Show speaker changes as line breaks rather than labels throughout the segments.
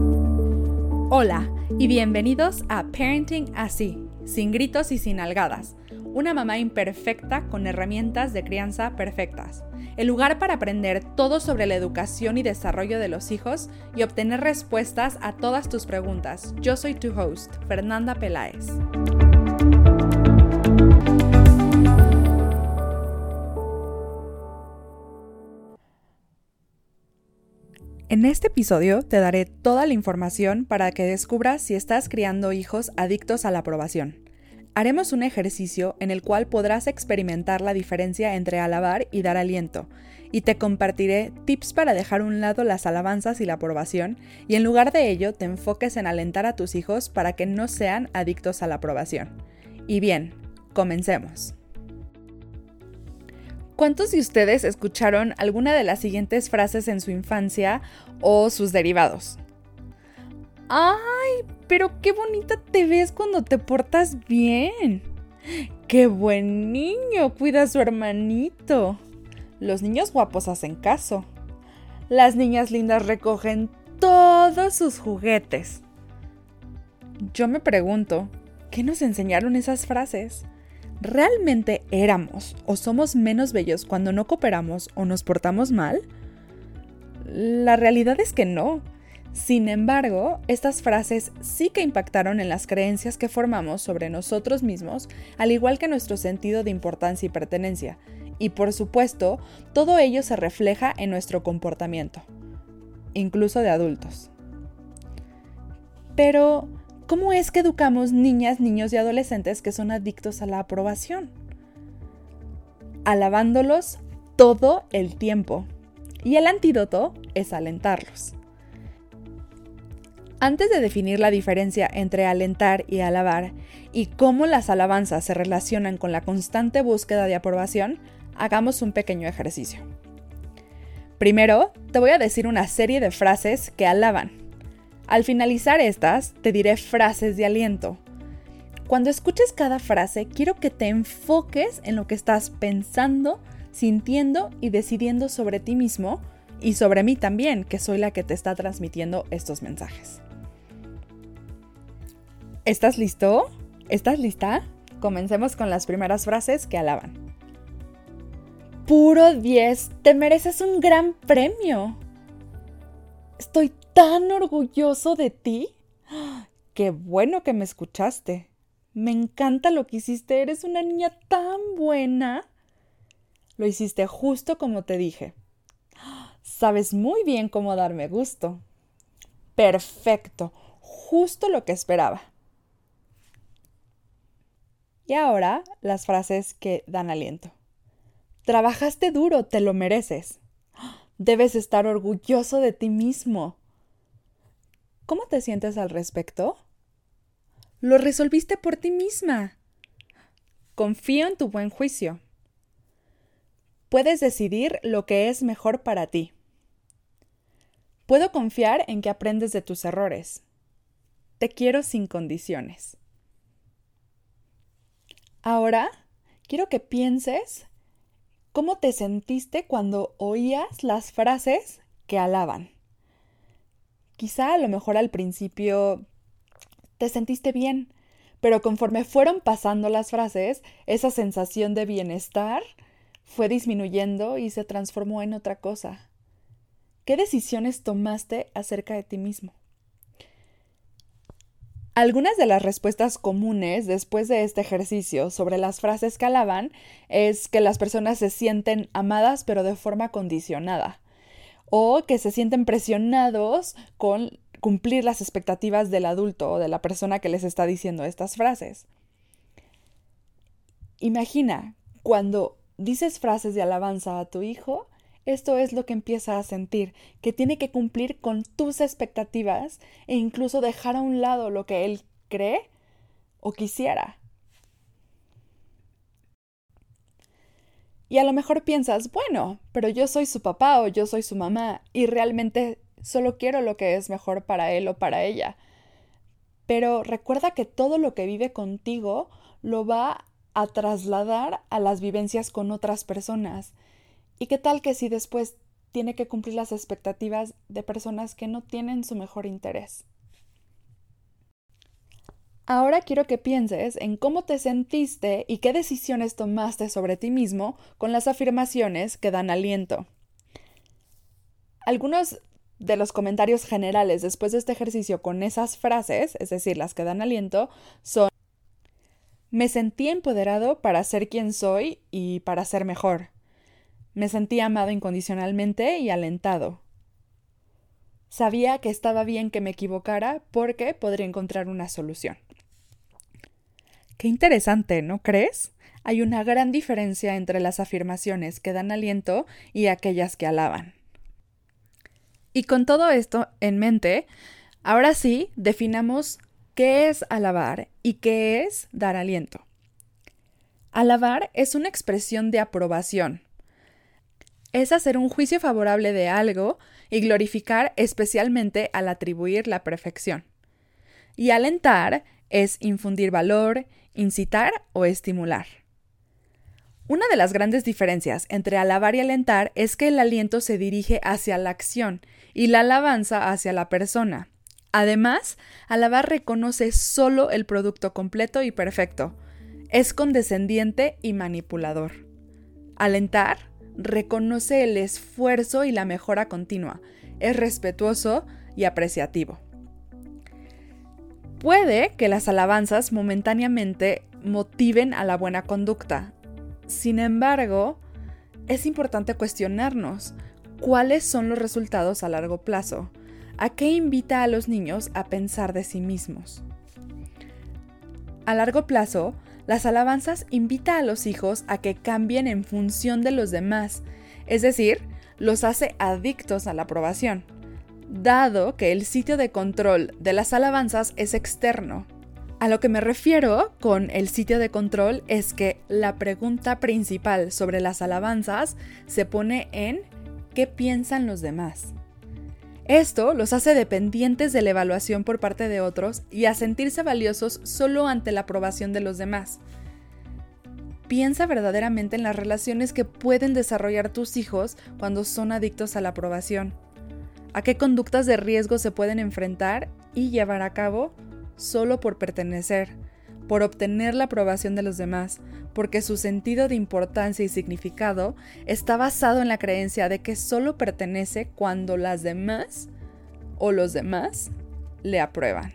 Hola y bienvenidos a Parenting Así, sin gritos y sin algadas. Una mamá imperfecta con herramientas de crianza perfectas. El lugar para aprender todo sobre la educación y desarrollo de los hijos y obtener respuestas a todas tus preguntas. Yo soy tu host, Fernanda Peláez. En este episodio te daré toda la información para que descubras si estás criando hijos adictos a la aprobación. Haremos un ejercicio en el cual podrás experimentar la diferencia entre alabar y dar aliento, y te compartiré tips para dejar a un lado las alabanzas y la aprobación, y en lugar de ello te enfoques en alentar a tus hijos para que no sean adictos a la aprobación. Y bien, comencemos. ¿Cuántos de ustedes escucharon alguna de las siguientes frases en su infancia o sus derivados? ¡Ay! Pero qué bonita te ves cuando te portas bien. ¡Qué buen niño! Cuida a su hermanito. Los niños guapos hacen caso. Las niñas lindas recogen todos sus juguetes. Yo me pregunto, ¿qué nos enseñaron esas frases? ¿Realmente éramos o somos menos bellos cuando no cooperamos o nos portamos mal? La realidad es que no. Sin embargo, estas frases sí que impactaron en las creencias que formamos sobre nosotros mismos, al igual que nuestro sentido de importancia y pertenencia. Y por supuesto, todo ello se refleja en nuestro comportamiento, incluso de adultos. Pero, ¿Cómo es que educamos niñas, niños y adolescentes que son adictos a la aprobación? Alabándolos todo el tiempo. Y el antídoto es alentarlos. Antes de definir la diferencia entre alentar y alabar y cómo las alabanzas se relacionan con la constante búsqueda de aprobación, hagamos un pequeño ejercicio. Primero, te voy a decir una serie de frases que alaban, al finalizar estas, te diré frases de aliento. Cuando escuches cada frase, quiero que te enfoques en lo que estás pensando, sintiendo y decidiendo sobre ti mismo y sobre mí también, que soy la que te está transmitiendo estos mensajes. ¿Estás listo? ¿Estás lista? Comencemos con las primeras frases que alaban. Puro 10, te mereces un gran premio. Estoy tan orgulloso de ti. Qué bueno que me escuchaste. Me encanta lo que hiciste. Eres una niña tan buena. Lo hiciste justo como te dije. Sabes muy bien cómo darme gusto. Perfecto. Justo lo que esperaba. Y ahora las frases que dan aliento. Trabajaste duro, te lo mereces. Debes estar orgulloso de ti mismo. ¿Cómo te sientes al respecto? Lo resolviste por ti misma. Confío en tu buen juicio. Puedes decidir lo que es mejor para ti. Puedo confiar en que aprendes de tus errores. Te quiero sin condiciones. Ahora, quiero que pienses cómo te sentiste cuando oías las frases que alaban. Quizá a lo mejor al principio te sentiste bien, pero conforme fueron pasando las frases, esa sensación de bienestar fue disminuyendo y se transformó en otra cosa. ¿Qué decisiones tomaste acerca de ti mismo? Algunas de las respuestas comunes después de este ejercicio sobre las frases que alaban es que las personas se sienten amadas pero de forma condicionada o que se sienten presionados con cumplir las expectativas del adulto o de la persona que les está diciendo estas frases. Imagina, cuando dices frases de alabanza a tu hijo, esto es lo que empieza a sentir, que tiene que cumplir con tus expectativas e incluso dejar a un lado lo que él cree o quisiera. Y a lo mejor piensas, bueno, pero yo soy su papá o yo soy su mamá y realmente solo quiero lo que es mejor para él o para ella. Pero recuerda que todo lo que vive contigo lo va a trasladar a las vivencias con otras personas. ¿Y qué tal que si después tiene que cumplir las expectativas de personas que no tienen su mejor interés. Ahora quiero que pienses en cómo te sentiste y qué decisiones tomaste sobre ti mismo con las afirmaciones que dan aliento. Algunos de los comentarios generales después de este ejercicio con esas frases, es decir, las que dan aliento, son me sentí empoderado para ser quien soy y para ser mejor. Me sentí amado incondicionalmente y alentado. Sabía que estaba bien que me equivocara porque podría encontrar una solución. Qué interesante, ¿no crees? Hay una gran diferencia entre las afirmaciones que dan aliento y aquellas que alaban. Y con todo esto en mente, ahora sí definamos qué es alabar y qué es dar aliento. Alabar es una expresión de aprobación. Es hacer un juicio favorable de algo y glorificar especialmente al atribuir la perfección. Y alentar es infundir valor, incitar o estimular. Una de las grandes diferencias entre alabar y alentar es que el aliento se dirige hacia la acción y la alabanza hacia la persona. Además, alabar reconoce solo el producto completo y perfecto. Es condescendiente y manipulador. Alentar reconoce el esfuerzo y la mejora continua. Es respetuoso y apreciativo. Puede que las alabanzas momentáneamente motiven a la buena conducta. Sin embargo, es importante cuestionarnos cuáles son los resultados a largo plazo. ¿A qué invita a los niños a pensar de sí mismos? A largo plazo, las alabanzas invitan a los hijos a que cambien en función de los demás, es decir, los hace adictos a la aprobación dado que el sitio de control de las alabanzas es externo. A lo que me refiero con el sitio de control es que la pregunta principal sobre las alabanzas se pone en ¿qué piensan los demás? Esto los hace dependientes de la evaluación por parte de otros y a sentirse valiosos solo ante la aprobación de los demás. Piensa verdaderamente en las relaciones que pueden desarrollar tus hijos cuando son adictos a la aprobación a qué conductas de riesgo se pueden enfrentar y llevar a cabo solo por pertenecer, por obtener la aprobación de los demás, porque su sentido de importancia y significado está basado en la creencia de que solo pertenece cuando las demás o los demás le aprueban.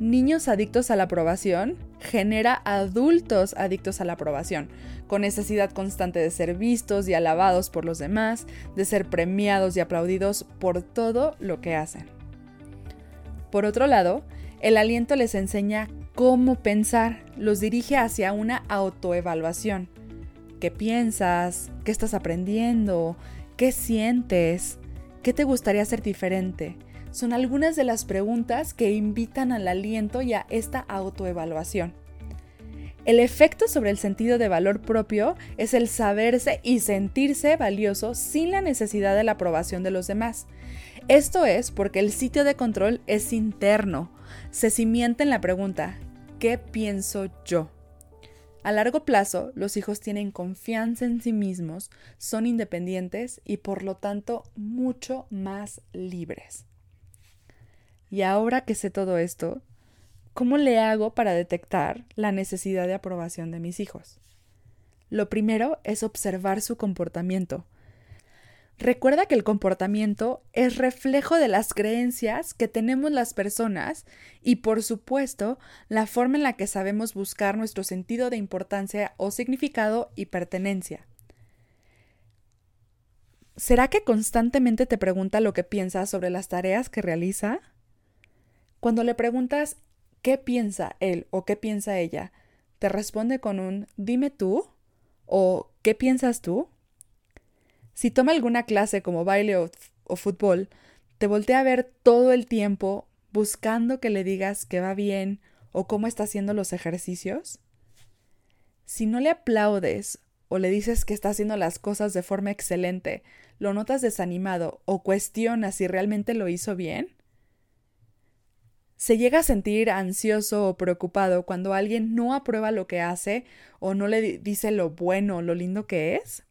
Niños adictos a la aprobación genera adultos adictos a la aprobación, con necesidad constante de ser vistos y alabados por los demás, de ser premiados y aplaudidos por todo lo que hacen. Por otro lado, el aliento les enseña cómo pensar, los dirige hacia una autoevaluación. ¿Qué piensas? ¿Qué estás aprendiendo? ¿Qué sientes? ¿Qué te gustaría ser diferente? Son algunas de las preguntas que invitan al aliento y a esta autoevaluación. El efecto sobre el sentido de valor propio es el saberse y sentirse valioso sin la necesidad de la aprobación de los demás. Esto es porque el sitio de control es interno, se cimienta en la pregunta, ¿qué pienso yo? A largo plazo, los hijos tienen confianza en sí mismos, son independientes y por lo tanto mucho más libres. Y ahora que sé todo esto, ¿Cómo le hago para detectar la necesidad de aprobación de mis hijos? Lo primero es observar su comportamiento. Recuerda que el comportamiento es reflejo de las creencias que tenemos las personas y, por supuesto, la forma en la que sabemos buscar nuestro sentido de importancia o significado y pertenencia. ¿Será que constantemente te pregunta lo que piensas sobre las tareas que realiza? Cuando le preguntas ¿qué piensa él o qué piensa ella? Te responde con un dime tú o ¿qué piensas tú? Si toma alguna clase como baile o, fútbol, te voltea a ver todo el tiempo buscando que le digas que va bien o cómo está haciendo los ejercicios. Si no le aplaudes o le dices que está haciendo las cosas de forma excelente, lo notas desanimado o cuestionas si realmente lo hizo bien, se llega a sentir ansioso o preocupado cuando alguien no aprueba lo que hace o no le dice lo bueno o lo lindo que es?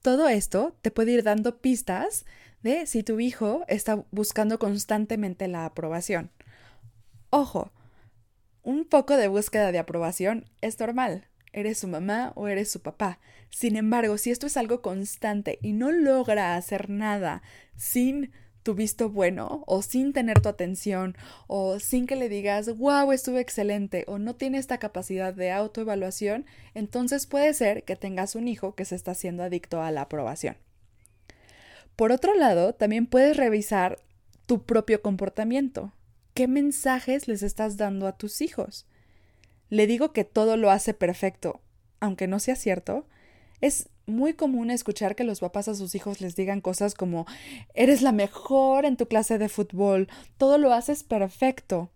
Todo esto te puede ir dando pistas de si tu hijo está buscando constantemente la aprobación. Ojo, un poco de búsqueda de aprobación es normal. Eres su mamá o eres su papá. Sin embargo, si esto es algo constante y no logra hacer nada sin tu visto bueno o sin tener tu atención o sin que le digas, wow, estuve excelente o no tiene esta capacidad de autoevaluación, entonces puede ser que tengas un hijo que se está haciendo adicto a la aprobación. Por otro lado, también puedes revisar tu propio comportamiento. ¿Qué mensajes les estás dando a tus hijos? Le digo que todo lo hace perfecto, aunque no sea cierto. Es muy común escuchar que los papás a sus hijos les digan cosas como eres la mejor en tu clase de fútbol, todo lo haces perfecto.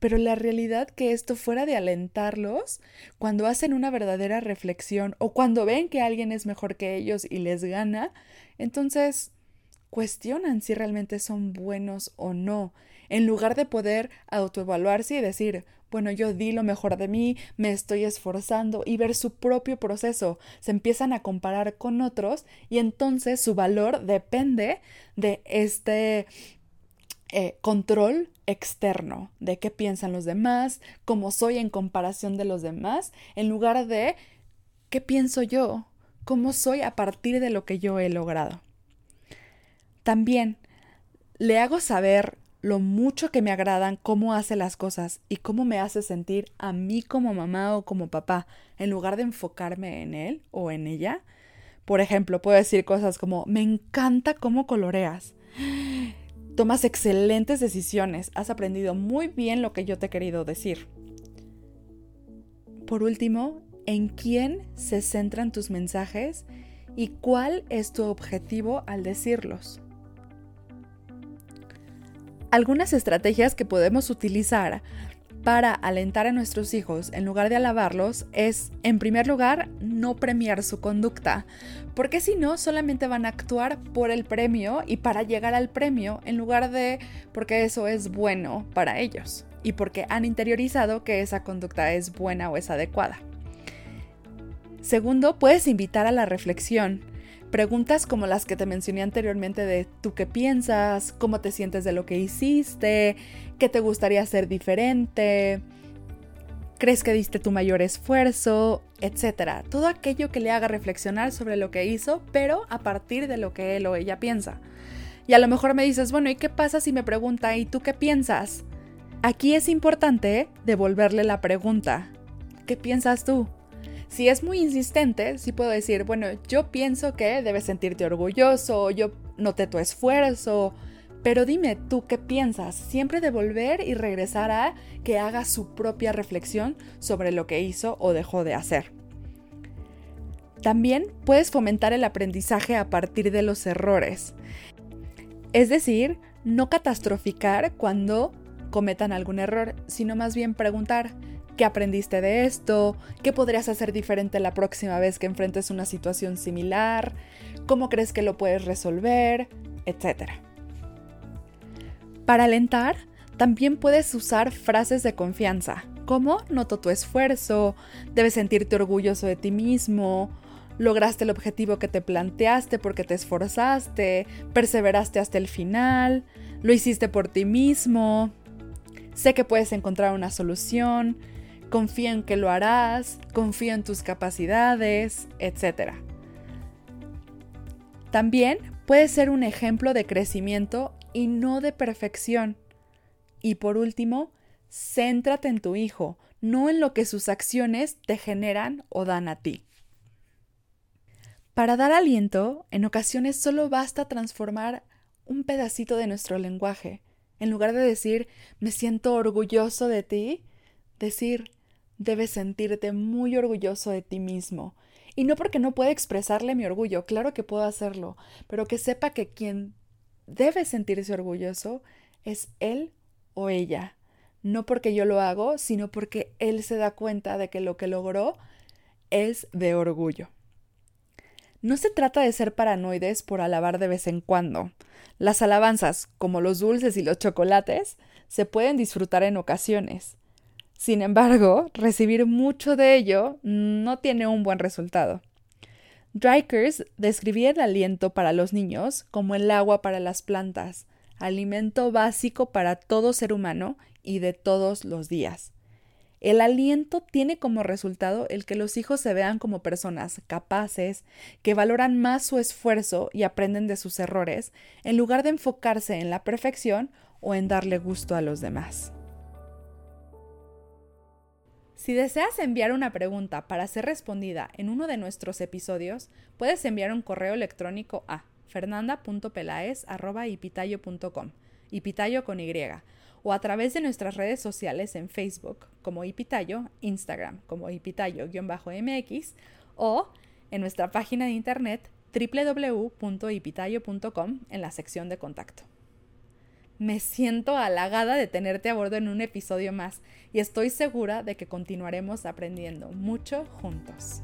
Pero la realidad que esto fuera de alentarlos, cuando hacen una verdadera reflexión o cuando ven que alguien es mejor que ellos y les gana, entonces cuestionan si realmente son buenos o no, en lugar de poder autoevaluarse y decir, bueno, yo di lo mejor de mí, me estoy esforzando y ver su propio proceso. Se empiezan a comparar con otros y entonces su valor depende de este eh, control externo, de qué piensan los demás, cómo soy en comparación de los demás, en lugar de qué pienso yo, cómo soy a partir de lo que yo he logrado. También le hago saber lo mucho que me agradan cómo hace las cosas y cómo me hace sentir a mí como mamá o como papá, en lugar de enfocarme en él o en ella. Por ejemplo, puedo decir cosas como, me encanta cómo coloreas. Tomas excelentes decisiones, has aprendido muy bien lo que yo te he querido decir. Por último, ¿en quién se centran tus mensajes y cuál es tu objetivo al decirlos? Algunas estrategias que podemos utilizar para alentar a nuestros hijos en lugar de alabarlos es, en primer lugar, no premiar su conducta, porque si no, solamente van a actuar por el premio y para llegar al premio en lugar de porque eso es bueno para ellos y porque han interiorizado que esa conducta es buena o es adecuada. Segundo, puedes invitar a la reflexión Preguntas como las que te mencioné anteriormente de tú qué piensas, cómo te sientes de lo que hiciste, qué te gustaría hacer diferente, crees que diste tu mayor esfuerzo, etcétera. Todo aquello que le haga reflexionar sobre lo que hizo, pero a partir de lo que él o ella piensa. Y a lo mejor me dices, bueno, ¿y qué pasa si me pregunta, ¿y tú qué piensas? Aquí es importante devolverle la pregunta. ¿Qué piensas tú? Si es muy insistente, sí puedo decir, bueno, yo pienso que debes sentirte orgulloso, yo noté tu esfuerzo, pero dime tú qué piensas, siempre devolver y regresar a que haga su propia reflexión sobre lo que hizo o dejó de hacer. También puedes fomentar el aprendizaje a partir de los errores. Es decir, no catastroficar cuando cometan algún error, sino más bien preguntar, ¿Qué aprendiste de esto? ¿Qué podrías hacer diferente la próxima vez que enfrentes una situación similar? ¿Cómo crees que lo puedes resolver? Etcétera. Para alentar, también puedes usar frases de confianza, como noto tu esfuerzo, debes sentirte orgulloso de ti mismo, lograste el objetivo que te planteaste porque te esforzaste, perseveraste hasta el final, lo hiciste por ti mismo, sé que puedes encontrar una solución, confía en que lo harás, confía en tus capacidades, etc. También puede ser un ejemplo de crecimiento y no de perfección. Y por último, céntrate en tu hijo, no en lo que sus acciones te generan o dan a ti. Para dar aliento, en ocasiones solo basta transformar un pedacito de nuestro lenguaje. En lugar de decir me siento orgulloso de ti, decir debes sentirte muy orgulloso de ti mismo. Y no porque no pueda expresarle mi orgullo, claro que puedo hacerlo, pero que sepa que quien debe sentirse orgulloso es él o ella. No porque yo lo hago, sino porque él se da cuenta de que lo que logró es de orgullo. No se trata de ser paranoides por alabar de vez en cuando. Las alabanzas, como los dulces y los chocolates, se pueden disfrutar en ocasiones, sin embargo, recibir mucho de ello no tiene un buen resultado. Drykers describía el aliento para los niños como el agua para las plantas, alimento básico para todo ser humano y de todos los días. El aliento tiene como resultado el que los hijos se vean como personas capaces, que valoran más su esfuerzo y aprenden de sus errores, en lugar de enfocarse en la perfección o en darle gusto a los demás. Si deseas enviar una pregunta para ser respondida en uno de nuestros episodios, puedes enviar un correo electrónico a fernanda.pelaes.ipitayo.com, ipitayo con Y, o a través de nuestras redes sociales en Facebook como Ipitayo, Instagram como Ipitayo-MX o en nuestra página de internet www.ipitayo.com en la sección de contacto. Me siento halagada de tenerte a bordo en un episodio más y estoy segura de que continuaremos aprendiendo mucho juntos.